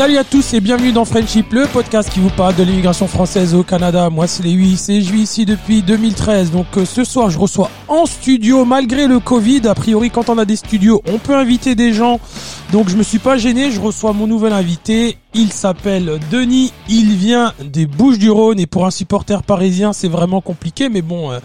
Salut à tous et bienvenue dans Friendship, le podcast qui vous parle de l'immigration française au Canada. Moi c'est Lévis et je vis ici depuis 2013. Donc euh, ce soir je reçois en studio malgré le Covid. A priori quand on a des studios on peut inviter des gens. Donc je me suis pas gêné, je reçois mon nouvel invité. Il s'appelle Denis, il vient des Bouches du Rhône et pour un supporter parisien c'est vraiment compliqué mais bon euh,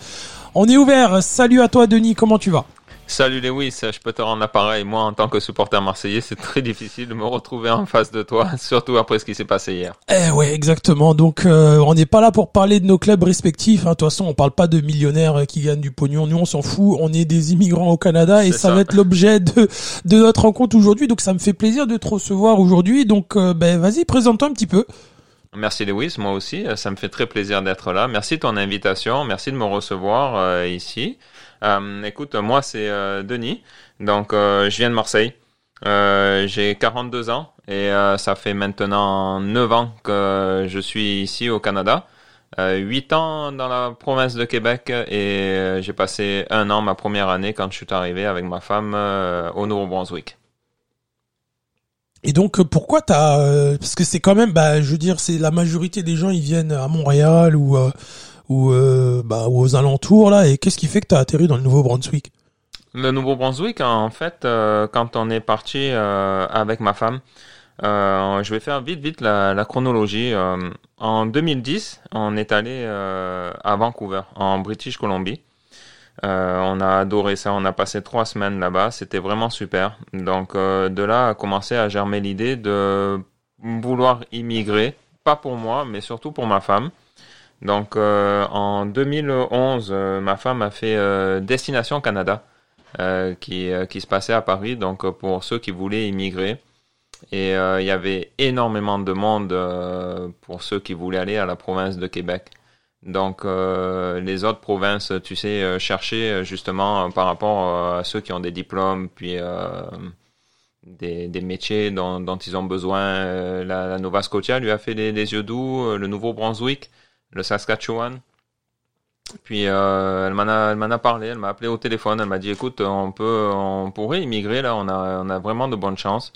on est ouvert. Salut à toi Denis, comment tu vas? Salut Lewis, je peux te rendre l'appareil. Moi, en tant que supporter marseillais, c'est très difficile de me retrouver en face de toi, surtout après ce qui s'est passé hier. Eh ouais, exactement. Donc, euh, on n'est pas là pour parler de nos clubs respectifs. Hein. De toute façon, on parle pas de millionnaires qui gagnent du pognon. Nous, on s'en fout. On est des immigrants au Canada et ça, va être l'objet de, de notre rencontre aujourd'hui. Donc, ça me fait plaisir de te recevoir aujourd'hui. Donc, euh, ben, vas-y, présente-toi un petit peu. Merci Lewis, moi aussi, ça me fait très plaisir d'être là. Merci de ton invitation, merci de me recevoir euh, ici. Euh, écoute, moi c'est euh, Denis, donc euh, je viens de Marseille. J'ai 42 ans et ça fait maintenant 9 ans que je suis ici au Canada. 8 ans dans la province de Québec et j'ai passé un an, ma première année, quand je suis arrivé avec ma femme au Nouveau-Brunswick. Et donc pourquoi t'as parce que c'est quand même bah je veux dire c'est la majorité des gens ils viennent à Montréal ou ou, euh, bah, aux alentours là Et qu'est-ce qui fait que tu as atterri dans le Nouveau-Brunswick? Le Nouveau-Brunswick, en fait, euh, quand on est parti euh, avec ma femme, je vais faire vite, vite la, chronologie. en 2010, on est allé à Vancouver, en British Columbia. on a adoré ça, on a passé trois semaines là-bas, c'était vraiment super. Donc de là a commencé à germer l'idée de vouloir immigrer, pas pour moi, mais surtout pour ma femme. Donc euh, en 2011, euh, ma femme a fait euh, Destination Canada, qui, qui se passait à Paris, donc pour ceux qui voulaient immigrer. Et il y avait énormément de monde pour ceux qui voulaient aller à la province de Québec. Donc les autres provinces, tu sais, chercher justement par rapport à ceux qui ont des diplômes, puis des, des, métiers dont, ils ont besoin. La, Nova Scotia lui a fait des, des yeux doux, le Nouveau-Brunswick le Saskatchewan. Puis euh, elle m'en a, elle m'en a parlé, elle m'a appelé au téléphone, elle m'a dit écoute, on peut, on pourrait immigrer là, on a, on a vraiment de bonnes chances.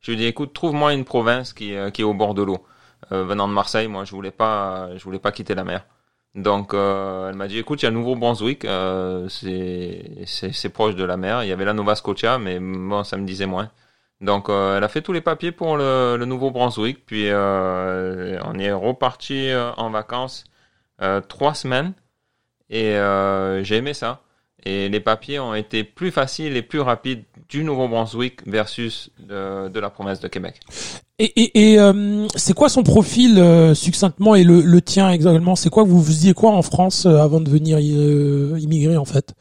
Je lui ai dit écoute, trouve-moi une province qui, euh, qui est au bord de l'eau. Euh, venant de Marseille, moi je voulais pas, je voulais pas quitter la mer. Donc elle m'a dit écoute, il y a Nouveau-Brunswick, euh, c'est, c'est, c'est proche de la mer. Il y avait la Nova Scotia, mais bon, ça me disait moins. Donc, euh, elle a fait tous les papiers pour le, Nouveau-Brunswick, puis euh, on est reparti euh, en vacances trois semaines, et j'ai aimé ça. Et les papiers ont été plus faciles et plus rapides du Nouveau-Brunswick versus de, la province de Québec. Et, et, et c'est quoi son profil succinctement et le, le tien exactement? C'est quoi vous faisiez quoi en France avant de venir immigrer en fait?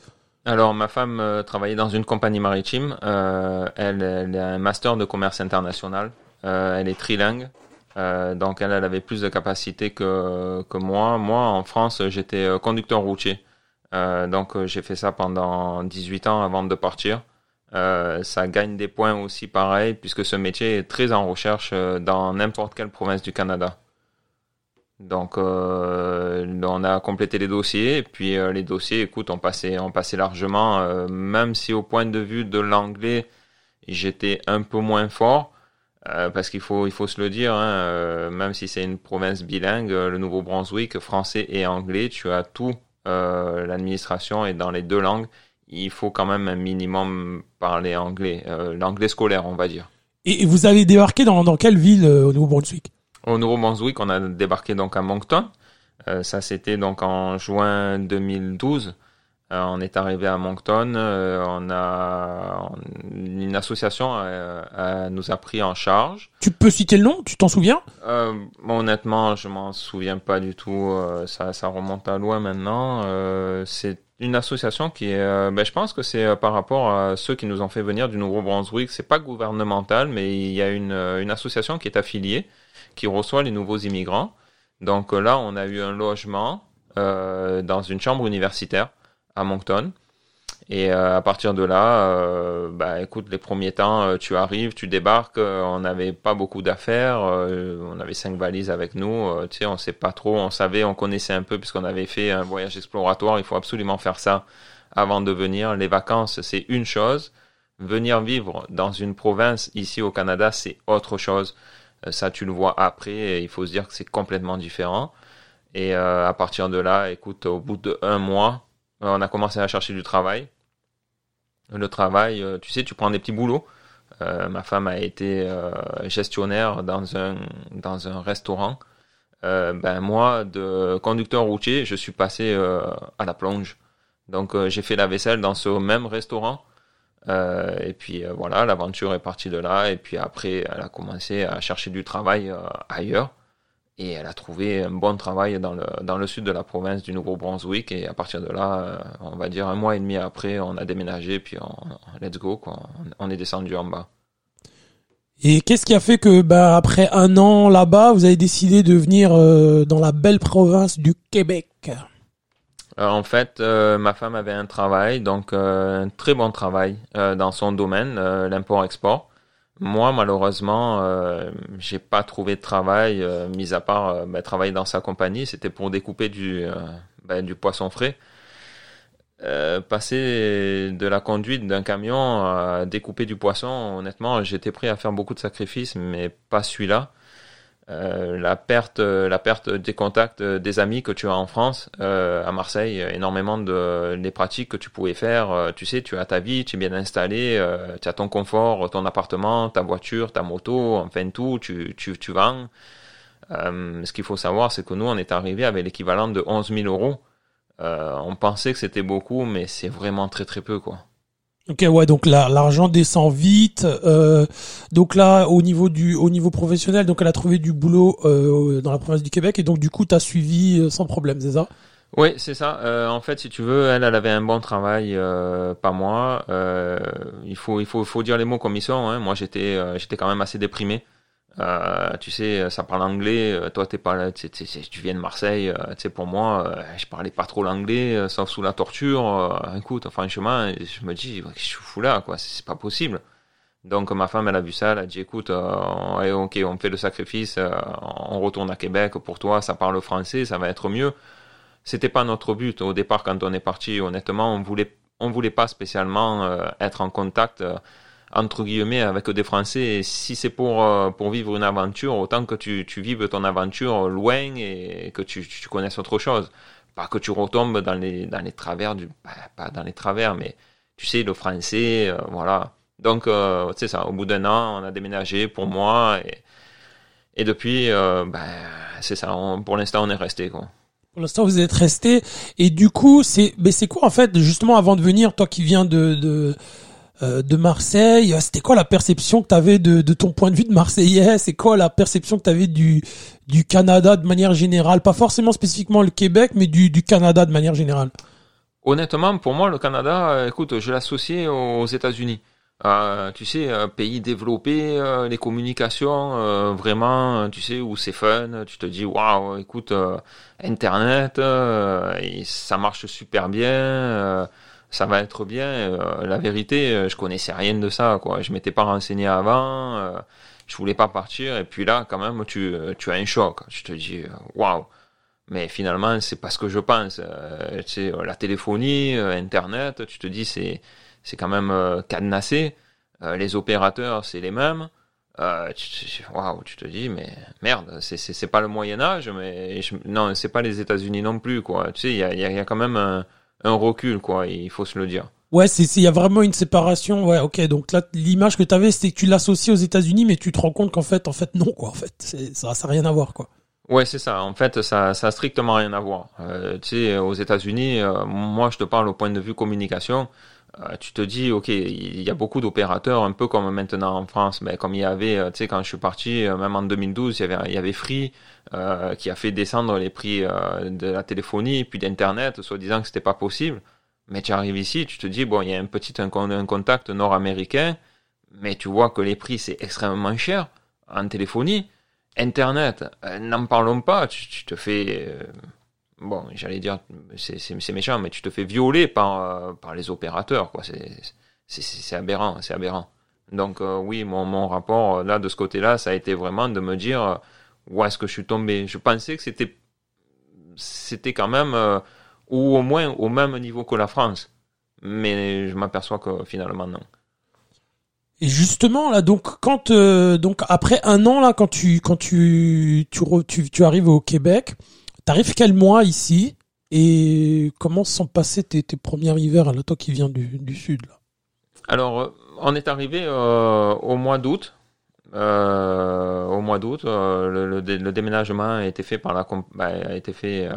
Alors, ma femme euh, travaillait dans une compagnie maritime. Euh, elle, a un master de commerce international. Euh, elle est trilingue. Donc, elle, elle, avait plus de capacité que, que moi. Moi, en France, j'étais conducteur routier. donc, j'ai fait ça pendant 18 ans avant de partir. ça gagne des points aussi pareil, puisque ce métier est très en recherche dans n'importe quelle province du Canada. Donc, euh, on a complété les dossiers, et puis euh, les dossiers, écoute, on passait, on passait largement, euh, même si au point de vue de l'anglais, j'étais un peu moins fort, parce qu'il faut, il faut se le dire, hein, même si c'est une province bilingue, le Nouveau-Brunswick, français et anglais, tu as tout, l'administration est dans les deux langues, il faut quand même un minimum parler anglais, l'anglais scolaire, on va dire. Et vous avez débarqué dans, dans quelle ville au Nouveau-Brunswick? Au Nouveau-Brunswick, on a débarqué donc à Moncton. Euh, ça, c'était donc en juin 2012. Euh, on est arrivé à Moncton. Euh, on a une association nous a pris en charge. Tu peux citer le nom? Tu t'en souviens? Honnêtement, je m'en souviens pas du tout. ça, ça remonte à loin maintenant. c'est une association qui est, ben, je pense que c'est par rapport à ceux qui nous ont fait venir du Nouveau-Brunswick. C'est pas gouvernemental, mais il y a une, une association qui est affiliée qui reçoit les nouveaux immigrants. Donc là, on a eu un logement euh, dans une chambre universitaire à Moncton. Et euh, à partir de là, euh, bah, écoute, les premiers temps, euh, tu arrives, tu débarques, euh, on n'avait pas beaucoup d'affaires, on avait cinq valises avec nous, tu sais, on sait pas trop, on savait, on connaissait un peu puisqu'on avait fait un voyage exploratoire, il faut absolument faire ça avant de venir. Les vacances, c'est une chose, venir vivre dans une province ici au Canada, c'est autre chose. Ça, tu le vois après. il faut se dire que c'est complètement différent. Et à partir de là, écoute, au bout de un mois, on a commencé à chercher du travail. Le travail, tu sais, tu prends des petits boulots. ma femme a été gestionnaire dans un dans un restaurant. ben moi, de conducteur routier, je suis passé à la plonge. Donc j'ai fait la vaisselle dans ce même restaurant. Euh, et puis euh, voilà, l'aventure est partie de là. Et puis après, elle a commencé à chercher du travail euh, ailleurs. Et elle a trouvé un bon travail dans le, dans le sud de la province du Nouveau-Brunswick. Et à partir de là, on va dire un mois et demi après, on a déménagé. Puis on, let's go, quoi. On, est descendu en bas. Et qu'est-ce qui a fait que, bah, après un an là-bas, vous avez décidé de venir dans la belle province du Québec? Euh, en fait, euh, ma femme avait un travail, donc euh, un très bon travail dans son domaine, l'import-export. Moi, malheureusement, j'ai pas trouvé de travail, mis à part bah, travailler dans sa compagnie. C'était pour découper du, bah, du poisson frais. passer de la conduite d'un camion à découper du poisson, honnêtement, j'étais prêt à faire beaucoup de sacrifices, mais pas celui-là. Euh, la perte, la perte des contacts euh, des amis que tu as en France, euh, à Marseille, énormément de les pratiques que tu pouvais faire. tu sais, tu as ta vie, tu es bien installé, tu as ton confort, ton appartement, ta voiture, ta moto, enfin tout, tu, tu, tu vends. ce qu'il faut savoir, c'est que nous, on est arrivé avec l'équivalent de 11 000 euros. on pensait que c'était beaucoup, mais c'est vraiment très très peu, quoi. Ok, ouais, donc là, l'argent descend vite. Euh, donc là, au niveau du, au niveau professionnel, donc elle a trouvé du boulot euh, dans la province du Québec et donc du coup, tu as suivi euh, sans problème, c'est ça? Oui, c'est ça. En fait, si tu veux, elle, elle avait un bon travail, pas moi. il faut, il faut, faut dire les mots comme ils sont. Hein. Moi, j'étais, j'étais quand même assez déprimé. Euh, tu sais, ça parle anglais. Euh, toi, t'es pas tu, viens de Marseille. Euh, tu sais, pour moi, je parlais pas trop l'anglais, sauf sous la torture. écoute, franchement, je me dis, je suis fou là, quoi. C'est pas possible. Donc, ma femme, elle a vu ça. Elle a dit, écoute, ok, on fait le sacrifice. on retourne à Québec. Pour toi, ça parle français, ça va être mieux. C'était pas notre but au départ quand on est parti. Honnêtement, on voulait, on voulait pas spécialement être en contact entre guillemets avec des Français. Si c'est pour euh, pour vivre une aventure, autant que tu, tu vives ton aventure loin et que tu, tu connaisses autre chose. Pas que tu retombes dans les dans les travers du bah, pas dans les travers, mais tu sais le français, euh, voilà. Donc euh, c'est ça. Au bout d'un an, on a déménagé pour moi et et depuis, euh, ben, c'est ça. pour l'instant, on est resté. Pour l'instant, vous êtes resté. Et du coup, c'est, quoi en fait, justement, avant de venir, toi qui viens de, de Marseille. C'était quoi la perception que tu avais de, de, ton point de vue de Marseillais? C'est quoi la perception que tu avais du, du Canada de manière générale? Pas forcément spécifiquement le Québec, mais du, du Canada de manière générale. Honnêtement, pour moi, le Canada, euh, écoute, je l'associais aux États-Unis. Euh, tu sais, pays développé, les communications, vraiment, tu sais, où c'est fun, tu te dis, waouh, écoute, Internet, ça marche super bien ça va être bien. Euh, la vérité, euh, je connaissais rien de ça, quoi. Je m'étais pas renseigné avant, euh, je voulais pas partir, et puis là, quand même, tu, tu as un choc. Je te dis, waouh. Mais finalement, c'est pas ce que je pense. tu sais, la téléphonie, Internet, tu te dis, c'est, c'est quand même cadenassé. les opérateurs, c'est les mêmes. Waouh, tu te dis, mais merde, c'est, c'est, pas le Moyen Âge, mais non, c'est pas les États-Unis non plus, quoi. Tu sais, il y a, y a quand même un un recul, quoi. Il faut se le dire. Ouais, c'est il y a vraiment une séparation. Ouais, ok. Donc là, l'image que tu avais, c'était que tu l'associes aux États-Unis, mais tu te rends compte qu'en fait, en fait, non, quoi. En fait, ça, ça n'a rien à voir, quoi. Ouais, c'est ça. En fait, ça, ça a strictement rien à voir. Euh, tu sais, aux États-Unis, euh, moi, je te parle au point de vue communication. Euh, tu te dis, ok, il y a beaucoup d'opérateurs, un peu comme maintenant en France, mais comme il y avait, tu sais, quand je suis parti, même en 2012, il y avait, il y avait Free qui a fait descendre les prix de la téléphonie puis d'internet, soit disant que c'était pas possible. Mais tu arrives ici, tu te dis, bon, il y a un petit un, contact nord-américain, mais tu vois que les prix, c'est extrêmement cher en téléphonie. Internet, euh, n'en parlons pas, tu, te fais... Euh, bon, j'allais dire, c'est méchant, mais tu te fais violer par, euh, par les opérateurs, quoi. C'est aberrant, c'est aberrant. Donc oui, mon, mon rapport là de ce côté-là, ça a été vraiment de me dire où est-ce que je suis tombé. Je pensais que c'était c'était quand même ou au moins au même niveau que la France. Mais je m'aperçois que finalement non. Et justement là, donc quand euh, donc après un an là, quand tu quand tu tu tu, tu arrives au Québec, t'arrives quel mois ici et comment sont passés tes, tes premiers hivers là, toi qui viens du, du sud là? Alors, euh, on est arrivé euh, au mois d'août. Euh, au mois d'août, euh, le, le, le déménagement a été fait par la bah, a été fait euh,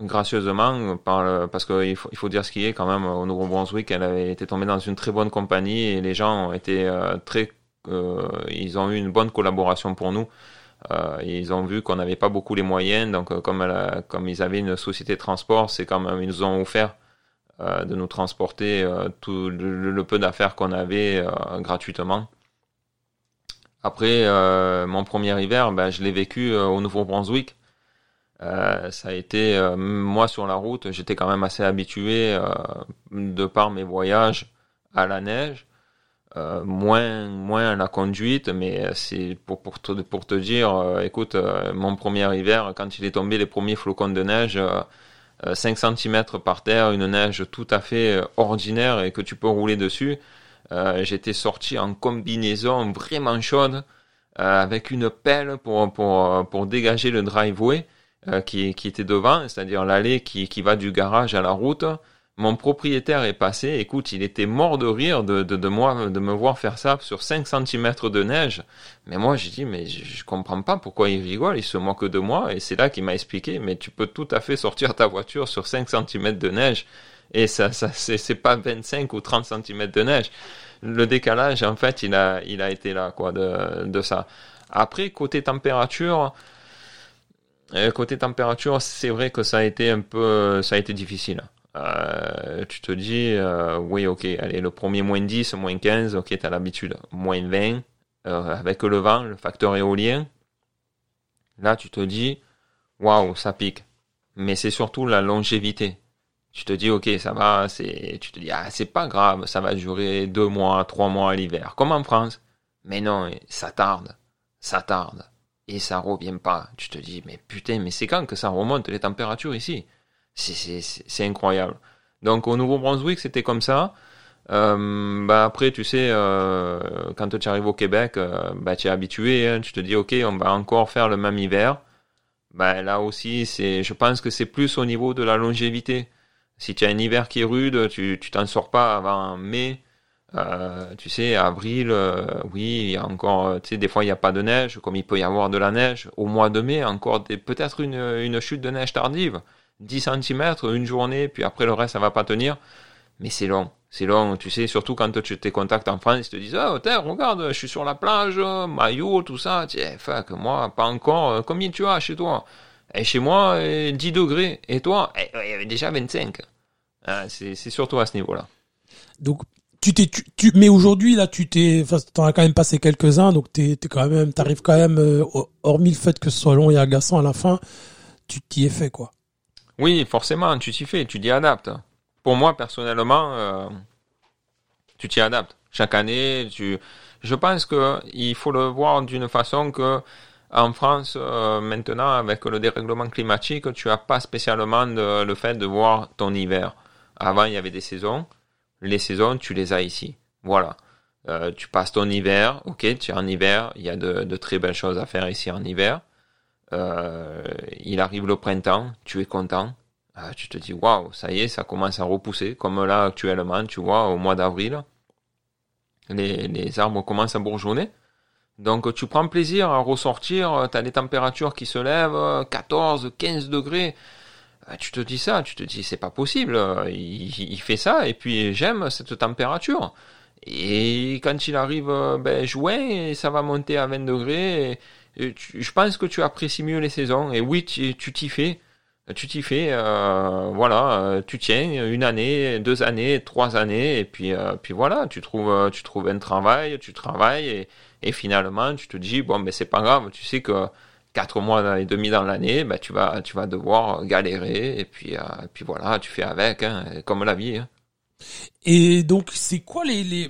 gracieusement par le- parce qu'il faut, il faut dire ce qui est quand même au Nouveau-Brunswick, elle avait été tombée dans une très bonne compagnie et les gens ont été euh, très, euh, ils ont eu une bonne collaboration pour nous. Ils ont vu qu'on n'avait pas beaucoup les moyens, donc comme, elle a- comme ils avaient une société de transport, c'est quand même ils nous ont offert de nous transporter tout le, peu d'affaires qu'on avait gratuitement. Après, euh, mon premier hiver, ben, je l'ai vécu euh, au Nouveau-Brunswick. Euh, ça a été, moi sur la route, j'étais quand même assez habitué, de par mes voyages, à la neige. Moins, moins à la conduite, mais c'est pour, pour, te, pour te dire, écoute, mon premier hiver, quand il est tombé les premiers flocons de neige, euh, euh, 5 cm par terre, une neige tout à fait ordinaire et que tu peux rouler dessus. Euh, J'étais sorti en combinaison vraiment chaude euh, avec une pelle pour, pour, pour dégager le driveway euh, qui, qui était devant, c'est-à-dire l'allée qui, qui va du garage à la route. Mon propriétaire est passé, écoute, il était mort de rire de, de, de moi, de me voir faire ça sur 5 cm de neige. Mais moi, j'ai dit, mais je, je comprends pas pourquoi il rigole, il se moque de moi. Et c'est là qu'il m'a expliqué, mais tu peux tout à fait sortir ta voiture sur 5 cm de neige. Et ça, ça c'est pas 25 ou 30 cm de neige. Le décalage, en fait, il a, il a été là, quoi, de, de ça. Après, côté température, euh, côté température, c'est vrai que ça a été un peu, ça a été difficile. Euh, tu te dis, euh, oui, ok, allez, le premier moins 10, moins 15, ok, t'as l'habitude. Moins 20, euh, avec le vent, le facteur éolien. Là, tu te dis, waouh, ça pique. Mais c'est surtout la longévité. Tu te dis, ok, ça va, c'est, tu ah, c'est pas grave, ça va durer deux mois, trois mois à l'hiver, comme en France. Mais non, ça tarde, ça tarde. Et ça revient pas. Tu te dis, mais putain, mais c'est quand que ça remonte les températures ici? C'est incroyable. Donc au Nouveau-Brunswick, c'était comme ça. Euh, bah après, tu sais, euh, quand tu arrives au Québec, euh, bah tu es habitué. hein. tu te dis, ok, on va encore faire le même hiver. Bah là aussi, c'est, je pense que c'est plus au niveau de la longévité. Si tu as un hiver qui est rude, tu t'en sors pas avant mai. Euh, tu sais, avril, euh, oui, il y a encore, euh, tu sais, des fois il n'y a pas de neige, comme il peut y avoir de la neige. Au mois de mai, encore peut-être une, chute de neige tardive. 10 cm, une journée, puis après le reste, ça va pas tenir. Mais c'est long, c'est long, tu sais, surtout quand tu tes contacts en France, ils te disent, tiens, regarde, je suis sur la plage, maillot, tout ça. Tiens, fuck, moi, pas encore. Combien tu as chez toi? Et chez moi, euh, 10 degrés. Et toi? Eh, Il y avait déjà 25. Ah, c'est c'est surtout à ce niveau-là. Donc tu t'es tu, tu- mais aujourd'hui là tu t'es enfin t'en as quand même passé quelques-uns donc t'es t'es quand même t'arrives quand même euh, hormis le fait que ce soit long et agaçant à la fin tu t'y es fait quoi. Oui, forcément, tu t'y fais, tu t'y adaptes. Pour moi, personnellement, euh, tu t'y adaptes. Chaque année, tu... je pense que il faut le voir d'une façon que en France, euh, maintenant, avec le dérèglement climatique, tu as pas spécialement le fait de voir ton hiver. Avant, il y avait des saisons. Les saisons, tu les as ici. Voilà. Euh, tu passes ton hiver, ok, tu es en hiver, il y a de, très belles choses à faire ici en hiver. Euh, il arrive le printemps, tu es content. Tu te dis, waouh, ça y est, ça commence à repousser. Comme là, actuellement, tu vois, au mois d'avril, les arbres commencent à bourgeonner. Donc, tu prends plaisir à ressortir, tu as les températures qui se lèvent, 14, 15 degrés. Ah, Tu te dis ça, tu te dis, c'est pas possible, il, fait ça, et puis j'aime cette température. Et quand il arrive, euh, ben, juin, ça va monter à 20 degrés, je pense que tu apprécies mieux les saisons. Et oui, tu t'y fais. Tu t'y fais, euh, voilà, euh, tu tiens une année, deux années, trois années, et puis, euh, puis voilà, tu trouves, euh, tu trouves un travail, tu travailles, et, et finalement, tu te dis, bon, ben c'est pas grave, tu sais que quatre mois et demi dans l'année, ben tu vas, tu vas devoir galérer, et puis, euh, puis voilà, tu fais avec, hein, comme la vie. hein. Et donc c'est quoi les les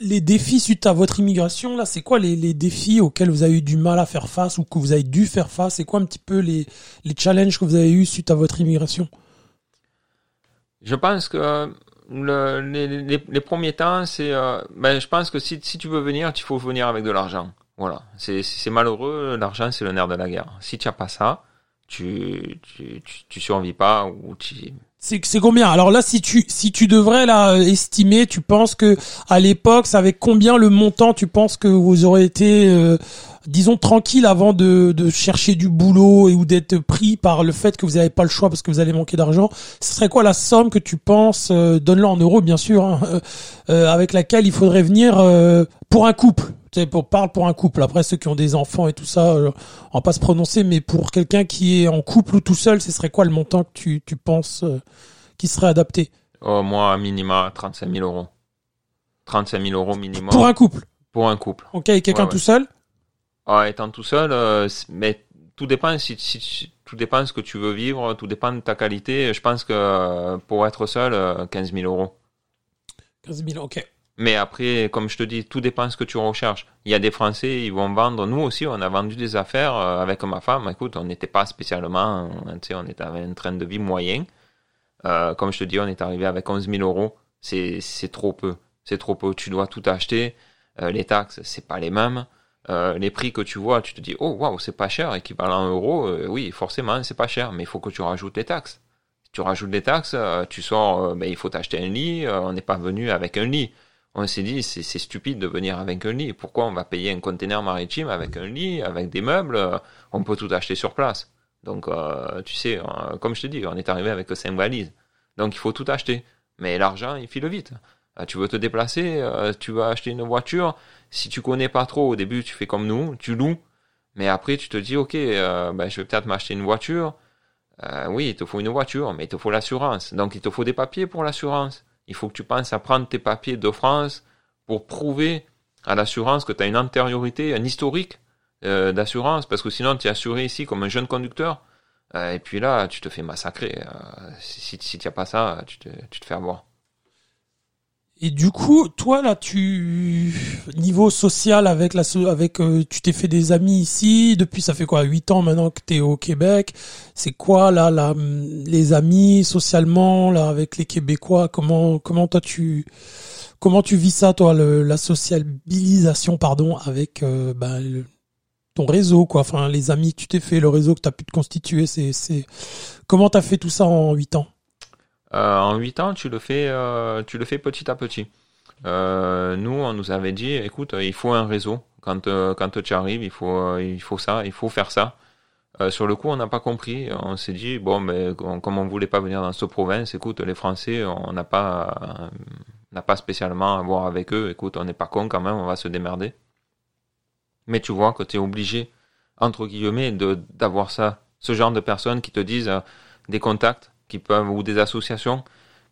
les défis suite à votre immigration là c'est quoi les, défis auxquels vous avez eu du mal à faire face ou que vous avez dû faire face? C'est quoi un petit peu les challenges que vous avez eu suite à votre immigration? Je pense que le, les, premiers temps, c'est, euh, ben, je pense que si, tu veux venir, il faut venir avec de l'argent. Voilà, c'est malheureux. L'argent, c'est le nerf de la guerre. Si tu as pas ça, tu tu, tu, tu survis pas ou tu c'est c'est combien? Alors là, si tu si tu devrais là estimer, tu penses que à l'époque, ça avec combien le montant? Tu penses que vous aurez été, euh, disons, tranquille avant de, de chercher du boulot et ou d'être pris par le fait que vous n'avez pas le choix parce que vous allez manquer d'argent? Ce serait quoi la somme que tu penses euh, Donne-le en euros, bien sûr, hein, euh, avec laquelle il faudrait venir pour un couple? Tu pour, parle pour un couple. Après, ceux qui ont des enfants et tout ça, on va pas se prononcer, mais pour quelqu'un qui est en couple ou tout seul, ce serait quoi le montant que tu, tu penses qui serait adapté? Au moins, minima 35 000 euros. 35 000 euros minimum. Pour un couple? Pour un couple. Ok, et quelqu'un tout seul? Ah, Étant tout seul, euh, mais tout dépend si, si, tout dépend de ce que tu veux vivre, tout dépend de ta qualité. Je pense que euh, pour être seul, 15 euh, 000 euros. 15 000, ok. Mais après, comme je te dis, tout dépend de ce que tu recherches. Il y a des Français, ils vont vendre. Nous aussi, on a vendu des affaires avec ma femme. Écoute, on n'était pas spécialement, tu sais, on était avec un train de vie moyen. Euh, comme je te dis, on est arrivé avec 11 000 euros. C'est, trop peu. C'est trop peu. Tu dois tout acheter. Euh, les taxes, c'est pas les mêmes. Euh, les prix que tu vois, tu te dis, oh waouh, c'est pas cher, équivalent euh, oui, forcément, c'est pas cher, mais il faut que tu rajoutes les taxes. Tu rajoutes les taxes, euh, tu sors, ben, il faut t'acheter un lit, on n'est pas venu avec un lit. On s'est dit, c'est, stupide de venir avec un lit. Pourquoi on va payer un conteneur maritime avec un lit, avec des meubles? On peut tout acheter sur place. Donc, euh, tu sais, euh, comme je te dis, on est arrivé avec cinq valises. Donc, il faut tout acheter. Mais l'argent, il file vite. Euh, tu veux te déplacer, tu vas acheter une voiture. Si tu connais pas trop, au début, tu fais comme nous, tu loues. Mais après, tu te dis, ok, ben, je vais peut-être m'acheter une voiture. oui, il te faut une voiture, mais il te faut l'assurance. Donc, il te faut des papiers pour l'assurance. Il faut que tu penses à prendre tes papiers de France pour prouver à l'assurance que tu as une antériorité, un historique euh, d'assurance, parce que sinon tu es assuré ici comme un jeune conducteur, euh, et puis là tu te fais massacrer. Euh, si, si tu n'as pas ça, tu te, tu te fais avoir. Et du coup, toi là, tu niveau social avec la avec tu t'es fait des amis ici depuis ça fait quoi huit ans maintenant que tu es au Québec. C'est quoi là, là les amis socialement là avec les Québécois? Comment comment toi tu comment tu vis ça toi le, la sociabilisation pardon avec ben, le, ton réseau, quoi? Enfin, les amis que tu t'es fait, le réseau que tu as pu te constituer, c'est, c'est... Comment tu as fait tout ça en 8 ans? euh, En 8 ans, tu le fais, euh, tu le fais petit à petit. Euh, nous, on nous avait dit, écoute, il faut un réseau. Quand, quand tu arrives, il faut, il faut ça, il faut faire ça. sur le coup, on n'a pas compris. On s'est dit, bon, mais comme on voulait pas venir dans cette province, écoute, les Français, on n'a pas, n'a pas spécialement à voir avec eux. Écoute, on n'est pas con quand même, on va se démerder. Mais tu vois que tu es obligé, entre guillemets, de d'avoir ça, ce genre de personnes qui te disent euh, des contacts, qui peuvent ou des associations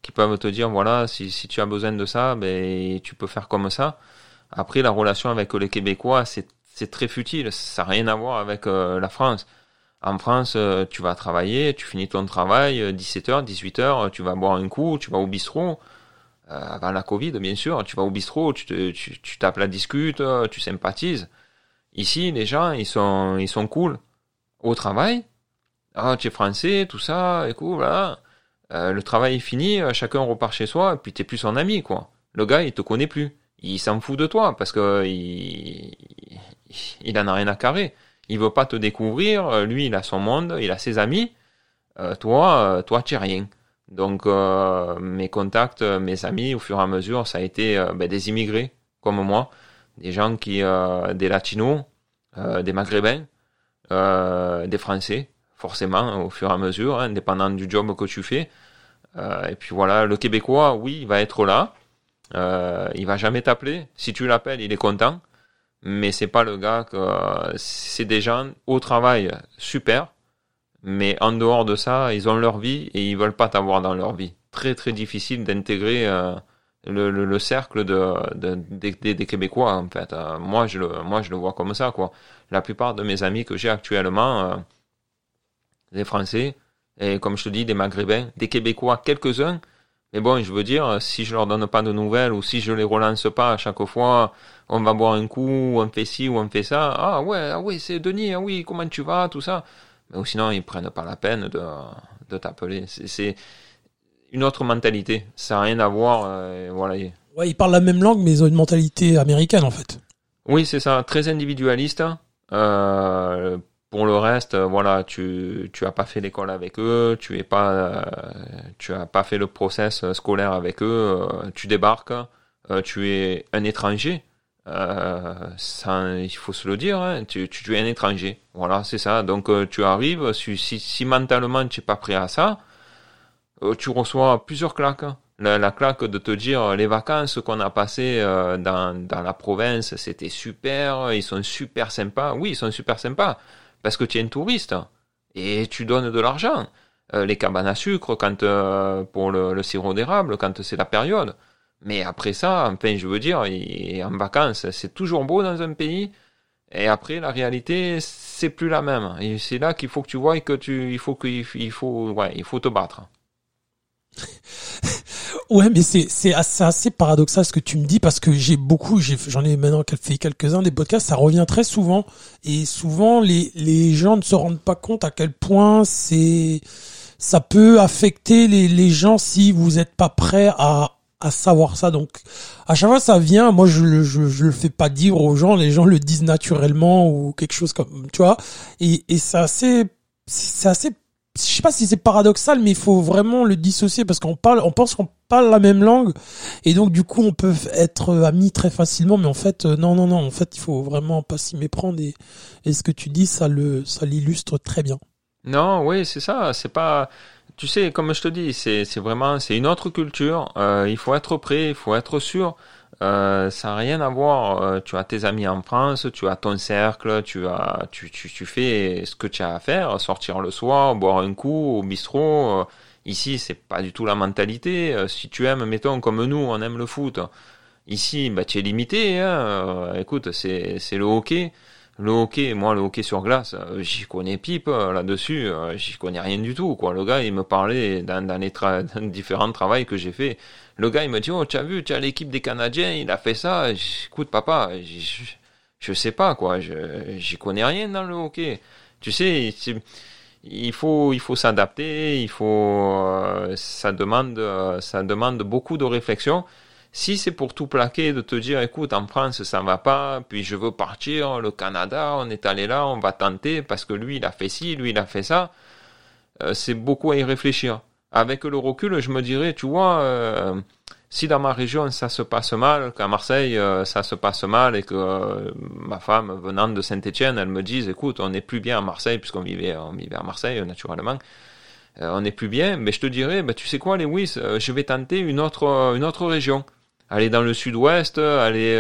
qui peuvent te dire voilà si, si tu as besoin de ça, ben tu peux faire comme ça. Après la relation avec les Québécois c'est très futile, ça n'a rien à voir avec euh, la France. En France, euh, tu vas travailler, tu finis ton travail, 17h, 18h, tu vas boire un coup, tu vas au bistrot. avant la Covid, bien sûr, tu vas au bistrot, tu, tu, tu tapes la discute, tu sympathises. Ici, les gens, ils sont, ils sont cool. Au travail, tu es français, tout ça, écoute, voilà. Euh, le travail est fini, euh, chacun repart chez soi, et puis t'es plus son ami, quoi. Le gars, il te connaît plus. Il s'en fout de toi, parce que il, il en a rien à carrer. Il veut pas te découvrir, euh, lui, il a son monde, il a ses amis. toi, toi, tu es rien. Donc, mes contacts, mes amis, au fur et à mesure, ça a été ben, des immigrés, comme moi des gens qui, euh, des latinos, euh, des maghrébins, euh, des français, forcément, au fur et à mesure, hein, du job que tu fais. et puis voilà, le québécois, oui, il va être là. il va jamais t'appeler. Si tu l'appelles, il est content. Mais c'est pas le gars que c'est des gens au travail super, mais en dehors de ça, ils ont leur vie et ils veulent pas t'avoir dans leur vie. Très très difficile d'intégrer le, le, cercle de, de des, Québécois en fait. Euh, moi je le moi je le vois comme ça quoi. La plupart de mes amis que j'ai actuellement, euh, des Français et comme je te dis des Maghrébins, des Québécois quelques-uns. Mais bon, je veux dire, si je leur donne pas de nouvelles ou si je les relance pas à chaque fois, on va boire un coup, on fait ci ou on fait ça. Ah ouais, ah oui, c'est Denis, ah oui, comment tu vas, tout ça. Mais sinon, ils prennent pas la peine de, de t'appeler. C'est une autre mentalité. Ça n'a rien à voir. euh, voilà. Ouais, ils parlent la même langue, mais ils ont une mentalité américaine en fait. Oui, c'est ça, très individualiste. Euh, pour le reste, euh, voilà, tu tu as pas fait l'école avec eux, tu es pas euh, tu as pas fait le process euh, scolaire avec eux, tu débarques, tu es un étranger. Ça, il faut se le dire, hein, tu, es un étranger. Voilà, c'est ça. Donc tu arrives, si, si, si mentalement tu n'es pas prêt à ça, tu reçois plusieurs claques. La, la claque de te dire les vacances qu'on a passées dans, dans la province, c'était super, ils sont super sympas. Oui, ils sont super sympas parce que tu es un touriste et tu donnes de l'argent. Euh, les cabanes à sucre quand euh, pour le, le sirop d'érable quand c'est la période. Mais après ça, enfin, je veux dire, et en vacances, c'est toujours beau dans un pays. Et après, la réalité, c'est plus la même. Et c'est là qu'il faut que tu vois que tu, il faut que, il faut, ouais, il faut te battre. Ouais, mais c'est c'est assez, paradoxal ce que tu me dis parce que j'ai beaucoup, j'en ai maintenant fait quelques-uns des podcasts, ça revient très souvent. Et souvent les les gens ne se rendent pas compte à quel point c'est ça peut affecter les les gens si vous n'êtes pas prêt à à savoir ça. Donc à chaque fois ça vient, moi je le je, je le fais pas dire aux gens, les gens le disent naturellement ou quelque chose comme tu vois. Et et c'est assez c'est assez je sais pas si c'est paradoxal, mais il faut vraiment le dissocier parce qu'on parle, on pense qu'on parle la même langue et donc du coup on peut être amis très facilement, mais en fait euh, non non non, en fait il faut vraiment pas s'y méprendre et, et ce que tu dis ça le ça l'illustre très bien. Non, oui, c'est ça. C'est pas, tu sais, comme je te dis, c'est c'est vraiment, c'est une autre culture. Euh, il faut être prêt, il faut être sûr. Euh, ça n'a rien à voir. Euh, tu as tes amis en France, tu as ton cercle, tu as, tu, tu, fais ce que tu as à faire, sortir le soir, boire un coup au bistrot. Euh, Ici, c'est pas du tout la mentalité. Si tu aimes, mettons, comme nous, on aime le foot. Ici, bah, tu es limité. Hein. Écoute, c'est le hockey. Le hockey, moi, le hockey sur glace, j'y connais pipe là-dessus. J'y connais rien du tout. Le gars, il me parlait dans, les différents travails que j'ai fait. Le gars, il me dit, oh, tu as vu, tu as l'équipe des Canadiens, il a fait ça. Écoute, papa, je, je sais pas, quoi. Je, j'y connais rien dans le hockey. Tu sais, il faut, il faut s'adapter, il faut, euh, ça demande, euh, ça demande beaucoup de réflexion. Si c'est pour tout plaquer, de te dire, écoute, en France, ça va pas, puis je veux partir, le Canada, on est allé là, on va tenter, parce que lui, il a fait ci, lui, il a fait ça, euh, c'est beaucoup à y réfléchir. Avec le recul, je me dirais, tu vois, euh, si dans ma région ça se passe mal, qu'à Marseille euh, ça se passe mal et que euh, ma femme venant de Saint-Étienne, elle me dise, écoute, on n'est plus bien à Marseille puisqu'on vivait, à Marseille naturellement, on n'est plus bien, mais je te dirais, bah, tu sais quoi, Lewis, je vais tenter une autre, une autre région. Aller dans le sud-ouest, aller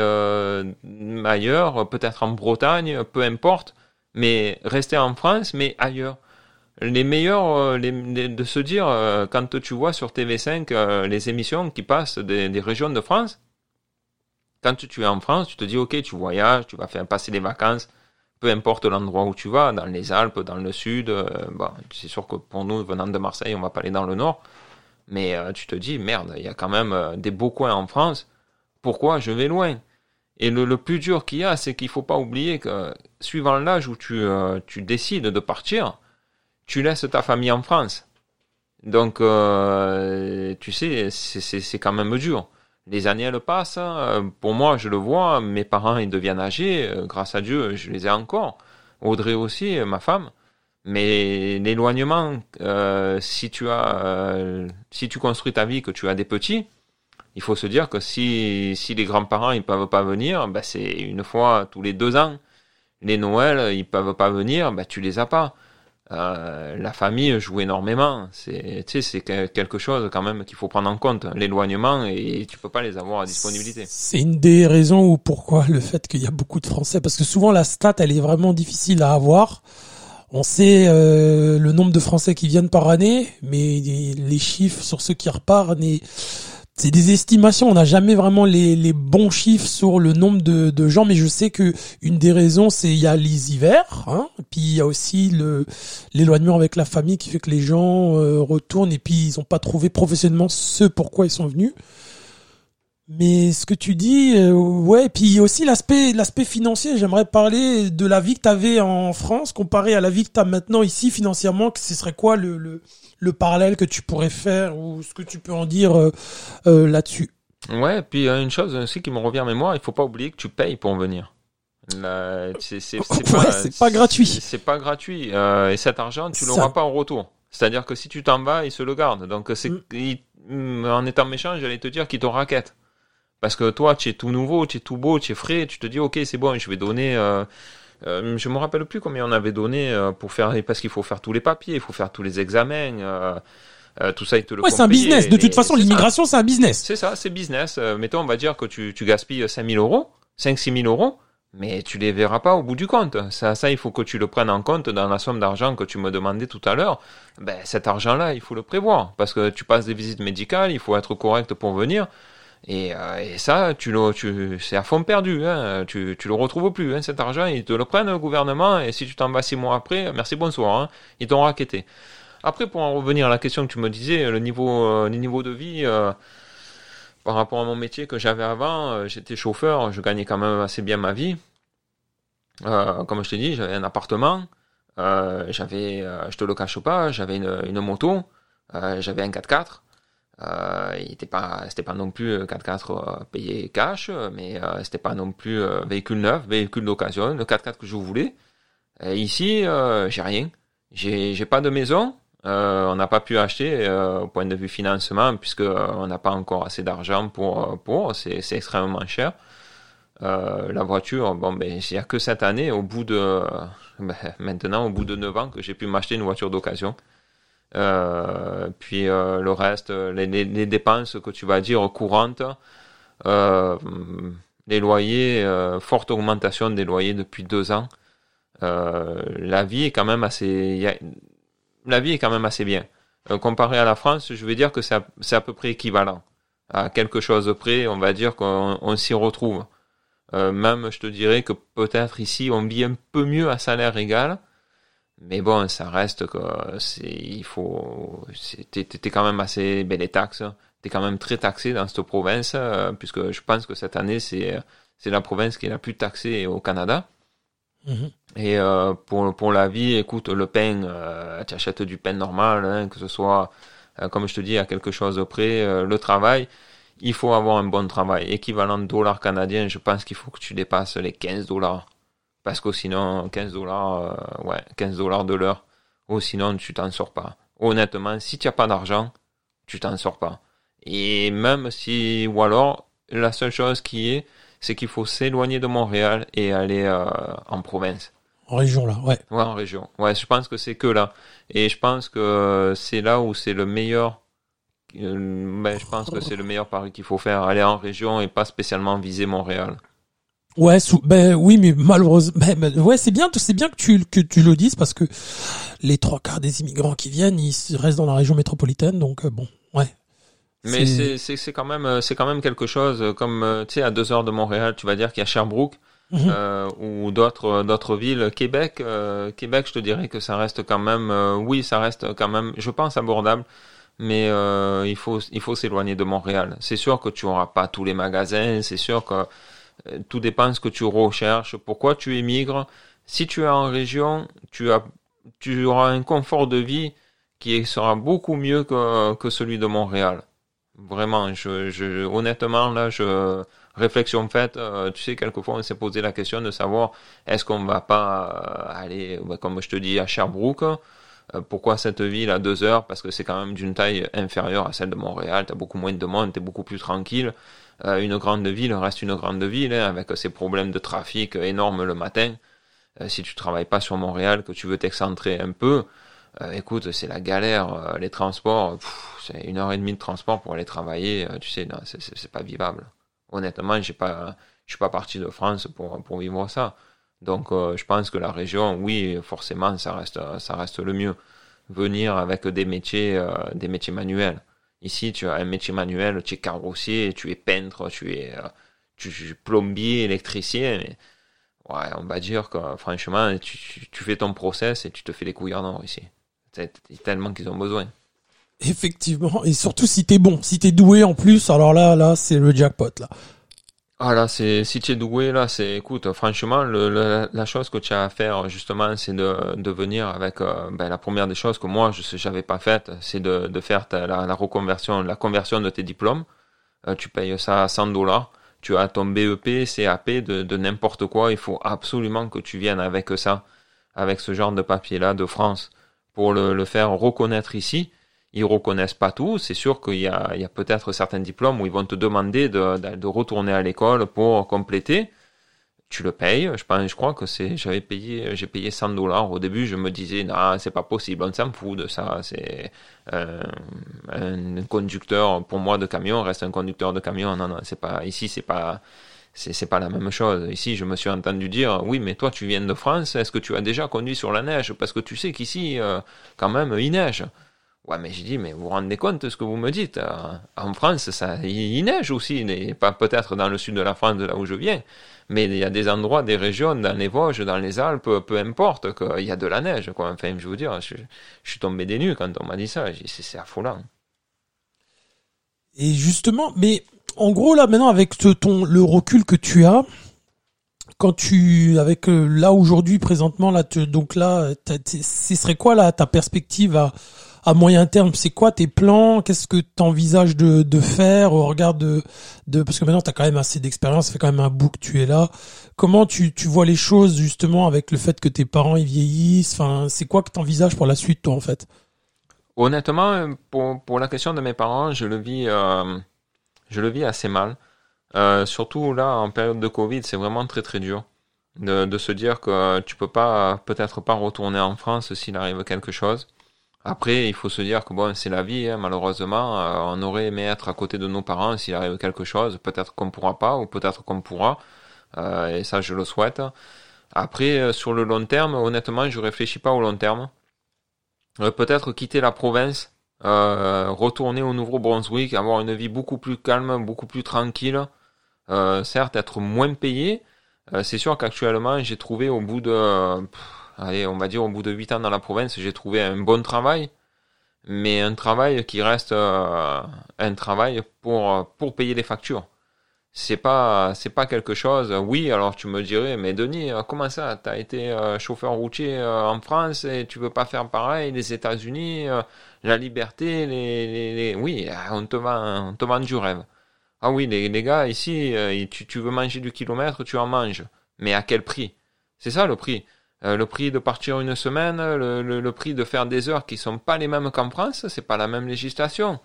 ailleurs, peut-être en Bretagne, peu importe, mais rester en France, mais ailleurs les meilleurs euh, de se dire euh, quand tu vois sur TV5 euh, les émissions qui passent des, régions de France quand tu es en France tu te dis ok tu voyages tu vas faire passer des vacances peu importe l'endroit où tu vas dans les Alpes dans le sud c'est sûr que pour nous venant de Marseille on va pas aller dans le nord mais tu te dis merde il y a quand même des beaux coins en France pourquoi je vais loin? Et le, plus dur qu'il y a c'est qu'il faut pas oublier que suivant l'âge où tu décides de partir tu laisses ta famille en France. Donc, euh, tu sais, c'est- quand même dur. Les années, elles passent. euh, Pour moi, je le vois, mes parents, ils deviennent âgés. euh, Grâce à Dieu, je les ai encore. Audrey aussi, ma femme. Mais l'éloignement, euh, si tu as, si tu construis ta vie, que tu as des petits, il faut se dire que si, si les grands-parents, ils peuvent pas venir, ben c'est une fois tous les deux ans. Les Noëls, ils peuvent pas venir, ben tu les as pas. Euh, la famille joue énormément. C'est, tu sais, c'est que- quelque chose quand même qu'il faut prendre en compte. L'éloignement et tu peux pas les avoir à disponibilité. C'est une des raisons où pourquoi le fait qu'il y a beaucoup de Français, parce que souvent la stat elle est vraiment difficile à avoir. On sait euh, le nombre de Français qui viennent par année, mais les, chiffres sur ceux qui repartent, et c'est des estimations. On n'a jamais vraiment les, les bons chiffres sur le nombre de, de gens, mais je sais que une des raisons c'est il y a les hivers, hein, puis il y a aussi le l'éloignement avec la famille qui fait que les gens euh, retournent et puis ils n'ont pas trouvé professionnellement ce pourquoi ils sont venus. Mais ce que tu dis, euh, ouais, puis aussi l'aspect l'aspect financier, j'aimerais parler de la vie que tu avais en France comparé à la vie que tu as maintenant ici financièrement, que ce serait quoi le, le, le, parallèle que tu pourrais faire ou ce que tu peux en dire euh, euh là-dessus? Ouais, puis une chose aussi qui me revient en mémoire, il faut pas oublier que tu payes pour en venir. C'est pas, pas, gratuit. C'est pas gratuit. Et cet argent, tu l'auras pas en retour. C'est-à-dire que si tu t'en vas, ils se le gardent. Donc, c'est, mm. mm, en étant méchant, j'allais te dire qu'ils t'ont raquette. Parce que toi, tu es tout nouveau, tu es tout beau, tu es frais, tu te dis, ok, c'est bon, je vais donner, euh, euh, je me rappelle plus combien on avait donné euh, pour faire, parce qu'il faut faire tous les papiers, il faut faire tous les examens, euh, euh tout ça, ils te le Ouais, c'est un business. De toute façon, l'immigration, c'est un business. C'est ça, c'est business. mettons, on va dire que tu, tu gaspilles 5000 euros, 5-6 000 euros, mais tu les verras pas au bout du compte. Ça, ça, il faut que tu le prennes en compte dans la somme d'argent que tu me demandais tout à l'heure. Ben, cet argent-là, il faut le prévoir. Parce que tu passes des visites médicales, il faut être correct pour venir. Et, euh, et, ça, tu le, tu, c'est à fond perdu. Hein. Tu, tu le retrouves plus. Hein, cet argent, ils te le prennent le gouvernement. Et si tu t'en vas six mois après, merci bonsoir. Hein, ils t'ont raquetté. Après, pour en revenir à la question que tu me disais, le niveau, euh, le niveau de vie euh, par rapport à mon métier que j'avais avant, j'étais chauffeur, je gagnais quand même assez bien ma vie. comme je t'ai dit, j'avais un appartement, j'avais, je te le cache pas, j'avais une, une moto, j'avais un 4x4. Euh, il pas, c'était pas non plus 4x4 euh, payé cash, mais euh, c'était pas non plus euh, véhicule neuf, véhicule d'occasion, le 4x4 que je voulais. Et ici, j'ai rien. J'ai, j'ai pas de maison. on n'a pas pu acheter au point de vue financement puisque on n'a pas encore assez d'argent pour pour. C'est, c'est extrêmement cher. la voiture, bon ben il y a que cette année, au bout de ben, maintenant au bout de 9 ans que j'ai pu m'acheter une voiture d'occasion. Euh, puis euh, le reste, les, les, dépenses que tu vas dire courantes, euh, les loyers, forte augmentation des loyers depuis deux ans. la vie est quand même assez, la vie est quand même assez bien. comparé à la France, je vais dire que c'est à, à, peu près équivalent. À quelque chose près, on va dire qu'on s'y retrouve. même, je te dirais que peut-être ici, on vit un peu mieux à salaire égal, mais bon, ça reste que c'est, il faut, t'es, t'es quand même assez, ben les taxes, t'es quand même très taxé dans cette province, euh, puisque je pense que cette année c'est, c'est la province qui est la plus taxée au Canada. Mm-hmm. Et euh, pour pour la vie, écoute, le pain, euh, tu achètes du pain normal, hein, que ce soit, euh, comme je te dis, à quelque chose près. Euh, le travail, il faut avoir un bon travail, équivalent de dollars canadiens. Je pense qu'il faut que tu dépasses les 15 dollars parce que sinon, 15 dollars, euh, ouais, 15 dollars de l'heure. Ou sinon, tu t'en sors pas. Honnêtement, si tu n'as pas d'argent, tu t'en sors pas. Et même si, ou alors, la seule chose qui est, c'est qu'il faut s'éloigner de Montréal et aller euh, en province. En région là, ouais. Ouais, en région. Ouais, je pense que c'est que là. Et je pense que c'est là où c'est le meilleur. Euh, ben, je pense que c'est le meilleur pari qu'il faut faire, aller en région et pas spécialement viser Montréal. Ouais, ben oui, mais malheureusement, ben, ben, ouais, c'est bien, c'est bien que tu que tu le dises parce que les trois quarts des immigrants qui viennent, ils restent dans la région métropolitaine, donc euh, bon, ouais. Mais c'est c'est c'est quand même euh, c'est quand même quelque chose euh, comme tu sais à deux heures de Montréal, tu vas dire qu'il y a Sherbrooke mhm. ou d'autres d'autres villes. Québec, Québec, je te dirais que ça reste quand même, oui, ça reste quand même, je pense abordable mais il faut il faut s'éloigner de Montréal. C'est sûr que tu auras pas tous les magasins, c'est sûr que tout dépend ce que tu recherches, pourquoi tu émigres. Si tu es en région, tu, as, tu auras un confort de vie qui sera beaucoup mieux que, celui de Montréal. Vraiment, je, honnêtement, là, je, réflexion faite, euh, tu sais, quelquefois on s'est posé la question de savoir est-ce qu'on va pas euh, aller, bah, comme je te dis, à Sherbrooke? pourquoi cette ville à deux heures? Parce que c'est quand même d'une taille inférieure à celle de Montréal. T'as beaucoup moins de monde, t'es beaucoup plus tranquille. Euh, une grande ville reste une grande ville, hein, avec ses problèmes de trafic énormes le matin. Euh, si tu travailles pas sur Montréal, que tu veux t'excentrer un peu, euh, écoute, c'est la galère. les transports, c'est une heure et demie de transport pour aller travailler. tu sais, non, c'est pas vivable. Honnêtement, j'ai pas, je suis pas parti de France pour pour vivre ça. Donc, je pense que la région, oui, forcément, ça reste, ça reste le mieux. Venir avec des métiers, des métiers manuels. Ici, tu as un métier manuel, tu es carrossier, tu es peintre, tu es, euh, tu, es plombier, électricien. Ouais, on va dire que franchement, tu, tu, fais ton process et tu te fais les couilles en or ici. C'est tellement qu'ils ont besoin. Effectivement, et surtout si t'es bon, si t'es doué en plus, alors là, là, c'est le jackpot là. Ah là, c'est si tu es doué là, c'est écoute, franchement, le, la chose que tu as à faire justement, c'est de, de venir avec euh, ben, la première des choses que moi je j'avais pas faite, c'est de, de faire ta, la, reconversion, la conversion de tes diplômes. Euh, tu payes ça à 100 dollars. Tu as ton BEP, CAP de, de n'importe quoi. Il faut absolument que tu viennes avec ça, avec ce genre de papier là de France, pour le, le faire reconnaître ici ils reconnaissent pas tout. C'est sûr qu'il y a, peut-être certains diplômes où ils vont te demander de, retourner à l'école pour compléter. Tu le payes. Je pense, je crois que j'avais payé, j'ai payé 100 dollars. Au début, je me disais, non, c'est pas possible. On s'en fout de ça. C'est, euh, un conducteur, pour moi, de camion reste un conducteur de camion. Non, non, c'est pas, ici, c'est pas, c'est pas la même chose. Ici, je me suis entendu dire, oui, mais toi, tu viens de France, est-ce que tu as déjà conduit sur la neige? Parce que tu sais qu'ici, euh, quand même, il neige. Ouais, mais j'ai dit, mais vous vous rendez compte de ce que vous me dites euh, En France, ça, il, neige aussi, pas peut-être dans le sud de la France, de là où je viens, mais il y a des endroits, des régions, dans les Vosges, dans les Alpes, peu importe, qu'il y a de la neige, quoi. Enfin, je veux dire, je, suis tombé des nues quand on m'a dit ça. C'est affolant. Et justement, mais en gros, là, maintenant, avec ton, le recul que tu as, quand tu, avec euh, là aujourd'hui, présentement, là, donc là, ce serait quoi, là, ta perspective à à moyen terme, c'est quoi tes plans? Qu'est-ce que tu envisages de, faire au regard de, parce que maintenant tu as quand même assez d'expérience, ça fait quand même un bout que tu es là. Comment tu, vois les choses justement avec le fait que tes parents ils vieillissent? Enfin, c'est quoi que tu envisages pour la suite toi en fait? Honnêtement, pour, la question de mes parents, je le vis euh, je le vis assez mal. Euh, surtout là en période de Covid, c'est vraiment très très dur de, de se dire que tu peux pas peut-être pas retourner en France s'il arrive quelque chose. Après, il faut se dire que bon, c'est la vie, hein, malheureusement. Euh, on aurait aimé être à côté de nos parents s'il arrive quelque chose. Peut-être qu'on pourra pas, ou peut-être qu'on pourra. Euh, et ça, je le souhaite. Après, euh, sur le long terme, honnêtement, je réfléchis pas au long terme. peut-être quitter la province, retourner au Nouveau-Brunswick, avoir une vie beaucoup plus calme, beaucoup plus tranquille. certes, être moins payé. c'est sûr qu'actuellement, j'ai trouvé au bout de allez, on va dire au bout de 8 ans dans la province, j'ai trouvé un bon travail, mais un travail qui reste euh, un travail pour pour payer les factures. C'est pas c'est pas quelque chose. Oui, alors tu me dirais, mais Denis, euh, comment ça? T'as été euh, chauffeur routier en France et tu veux pas faire pareil Les États-Unis, la liberté, les, les, oui, on te vend on te vend du rêve. Ah oui, les, les gars ici, tu, tu veux manger du kilomètre, tu en manges, mais à quel prix? C'est ça le prix. Euh, le prix de partir une semaine, le, le, prix de faire des heures qui sont pas les mêmes qu'en France, c'est pas la même législation.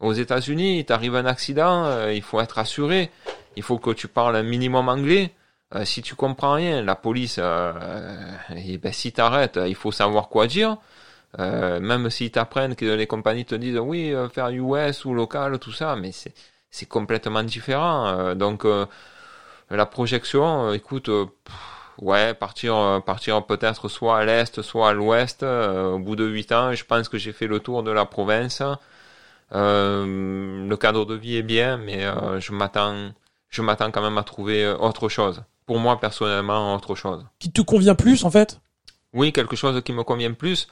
Aux États-Unis, t'arrive un accident, euh, il faut être assuré, il faut que tu parles un minimum anglais. Euh, si tu comprends rien, la police, et ben, si t'arrêtes, il faut savoir quoi dire. même s'ils t'apprennent que les compagnies te disent oui, faire US ou local, tout ça, mais c'est complètement différent. donc la projection, écoute. Ouais, partir, euh, partir peut-être soit à l'est, soit à l'ouest. Euh, au bout de huit ans, je pense que j'ai fait le tour de la province. Euh, le cadre de vie est bien, mais je m'attends, je m'attends quand même à trouver autre chose. Pour moi, personnellement, autre chose. Qui te convient plus, en fait? Oui, quelque chose qui me convient plus.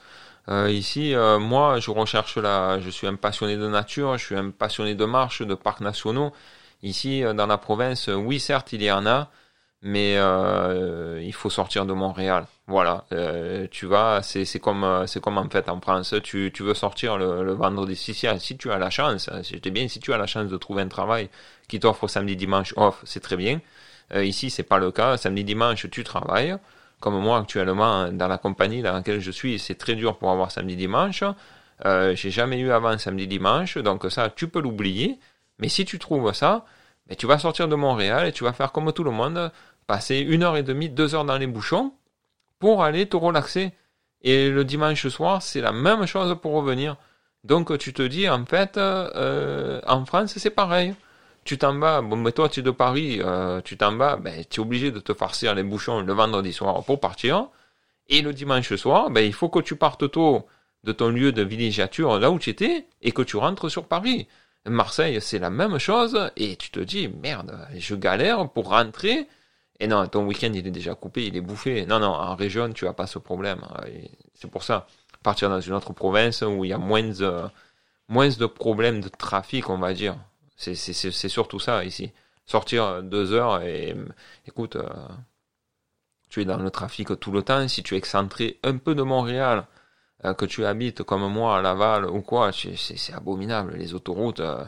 ici, moi, je recherche la. Je suis un passionné de nature, je suis un passionné de marche, de parcs nationaux. Ici, dans la province, oui, certes, il y en a mais euh, il faut sortir de Montréal. Voilà, euh, tu vas, c'est comme euh, c'est comme en fait en France, tu veux sortir le, vendredi si, si tu as la chance, c'était bien si tu as la chance de trouver un travail qui t'offre samedi dimanche off, c'est très bien. Euh, ici c'est pas le cas, samedi dimanche tu travailles. Comme moi actuellement dans la compagnie dans laquelle je suis, c'est très dur pour avoir samedi dimanche. J'ai jamais eu avant samedi dimanche, donc ça tu peux l'oublier. Mais si tu trouves ça, ben, tu vas sortir de Montréal et tu vas faire comme tout le monde, passer une heure et demie, deux heures dans les bouchons pour aller te relaxer. Et le dimanche soir, c'est la même chose pour revenir. Donc tu te dis, en fait, euh, en France, c'est pareil. Tu t'en vas, bon, mais toi, tu es de Paris, euh, tu t'en vas, ben, tu es obligé de te farcir les bouchons le vendredi soir pour partir. Et le dimanche soir, ben, il faut que tu partes tôt de ton lieu de villégiature, là où tu étais, et que tu rentres sur Paris. Marseille, c'est la même chose, et tu te dis, merde, je galère pour rentrer, et non, ton week-end, il est déjà coupé, il est bouffé. Non, non, en région, tu as pas ce problème. C'est pour ça. Partir dans une autre province où il y a moins de, moins de problèmes de trafic, on va dire. C'est surtout ça ici. Sortir deux heures et écoute, euh, tu es dans le trafic tout le temps. Si tu es excentré un peu de Montréal, euh, que tu habites comme moi à Laval ou quoi, c'est abominable. Les autoroutes, euh,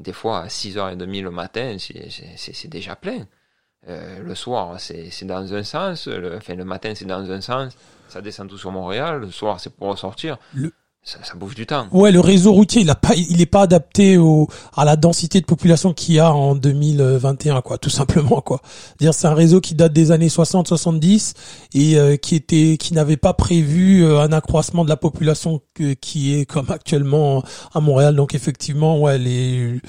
des fois à 6h30 le matin, c'est déjà plein. Le soir, c'est dans un sens, le, enfin le matin c'est dans un sens, ça descend tout sur Montréal, le soir c'est pour ressortir. Le, ça, ça bouffe du temps. Ouais, le réseau routier, il a pas, il est pas adapté au, à la densité de population qu'il y a en 2021, quoi, tout simplement, quoi. Dire, c'est un réseau qui date des années 60-70 et euh, qui était, qui n'avait pas prévu euh, un accroissement de la population qui est comme actuellement à Montréal. Donc effectivement, ouais, les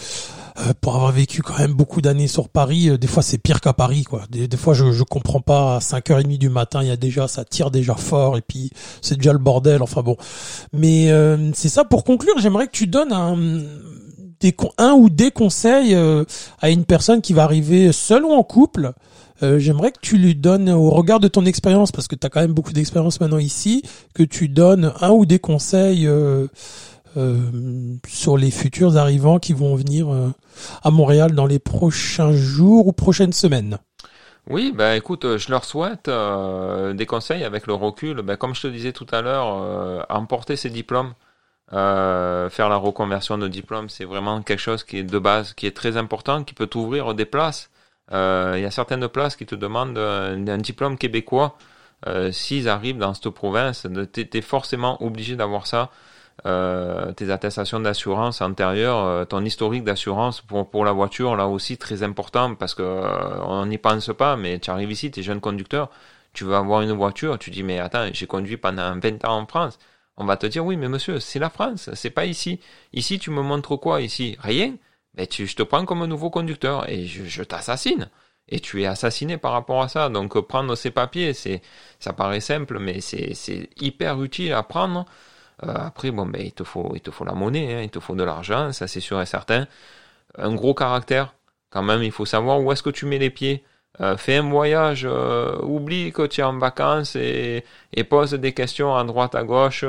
euh, pour avoir vécu quand même beaucoup d'années sur Paris, euh, des fois c'est pire qu'à Paris quoi. Des, fois je je comprends pas à 5h30 du matin, il y a déjà ça tire déjà fort et puis c'est déjà le bordel. Enfin bon. Mais euh, c'est ça pour conclure, j'aimerais que tu donnes un ou des conseils à une personne qui va arriver seule ou en couple. j'aimerais que tu lui donnes, au regard de ton expérience, parce que tu as quand même beaucoup d'expérience maintenant ici, que tu donnes un ou des conseils sur les futurs arrivants qui vont venir euh, à Montréal dans les prochains jours ou prochaines semaines. Oui, ben écoute, euh, je leur souhaite des conseils avec le recul. Ben, comme je te disais tout à l'heure, emporter ces diplômes, faire la reconversion de diplôme, c'est vraiment quelque chose qui est de base, qui est très important, qui peut t'ouvrir des places. Il y a certaines places qui te demandent un, diplôme québécois. S'ils arrivent dans cette province, tu es forcément obligé d'avoir ça. Euh, tes attestations d'assurance antérieures, euh, ton historique d'assurance pour, la voiture, là aussi très important parce que euh, on n'y pense pas, mais tu arrives ici, tu es jeune conducteur, tu veux avoir une voiture, tu dis mais attends, j'ai conduit pendant 20 ans en France. On va te dire oui, mais monsieur, c'est la France, c'est pas ici. Ici, tu me montres quoi? Ici Rien. Mais tu, je te prends comme nouveau conducteur et je, t'assassine. Et tu es assassiné par rapport à ça. Donc prendre ces papiers, c'est, ça paraît simple, mais c'est, hyper utile à prendre après, bon, ben, il te faut, il te faut la monnaie, hein, il te faut de l'argent, ça c'est sûr et certain. Un gros caractère, quand même, il faut savoir où est-ce que tu mets les pieds. Euh, fais un voyage, euh, oublie que tu es en vacances et, pose des questions à droite, à gauche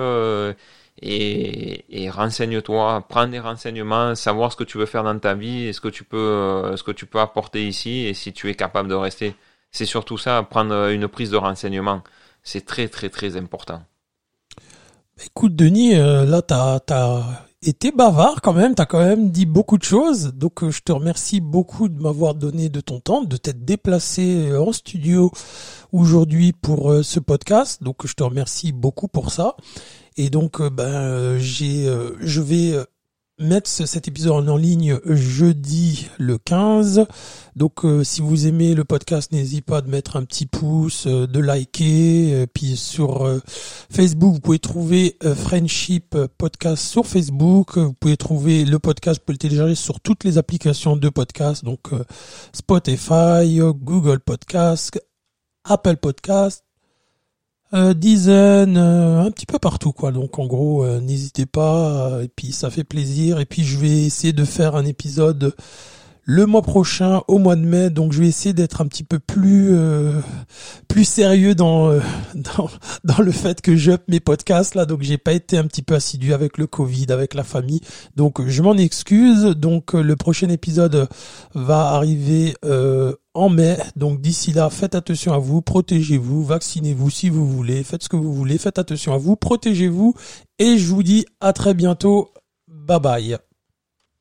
et, et renseigne-toi, prends des renseignements, savoir ce que tu veux faire dans ta vie ce que tu peux, ce que tu peux apporter ici et si tu es capable de rester. C'est surtout ça, prendre une prise de renseignement. C'est très très très important. Écoute Denis, euh, là t'as as été bavard quand même, t'as quand même dit beaucoup de choses, donc euh, je te remercie beaucoup de m'avoir donné de ton temps, de t'être déplacé euh, en studio aujourd'hui pour ce podcast, donc je te remercie beaucoup pour ça. Et donc ben j'ai je vais mettre cet épisode en ligne jeudi le 15. Donc euh, si vous aimez le podcast, n'hésitez pas de mettre un petit pouce, euh, de liker. Euh, puis sur Facebook, vous pouvez trouver Friendship Podcast sur Facebook. Vous pouvez trouver le podcast, vous pouvez le télécharger sur toutes les applications de podcast. Donc Spotify, Google Podcast, Apple Podcast, euh, dizaines, euh, un petit peu partout quoi. Donc en gros, euh, n'hésitez pas. et puis ça fait plaisir. Et puis je vais essayer de faire un épisode le mois prochain, au mois de mai. Donc je vais essayer d'être un petit peu plus euh, plus sérieux dans, euh, dans, dans le fait que je mes podcasts là. Donc j'ai pas été un petit peu assidu avec le Covid, avec la famille. Donc je m'en excuse. Donc le prochain épisode va arriver euh, en mai. Donc d'ici là, faites attention à vous, protégez-vous, vaccinez-vous si vous voulez, faites ce que vous voulez, faites attention à vous, protégez-vous. Et je vous dis à très bientôt. Bye bye.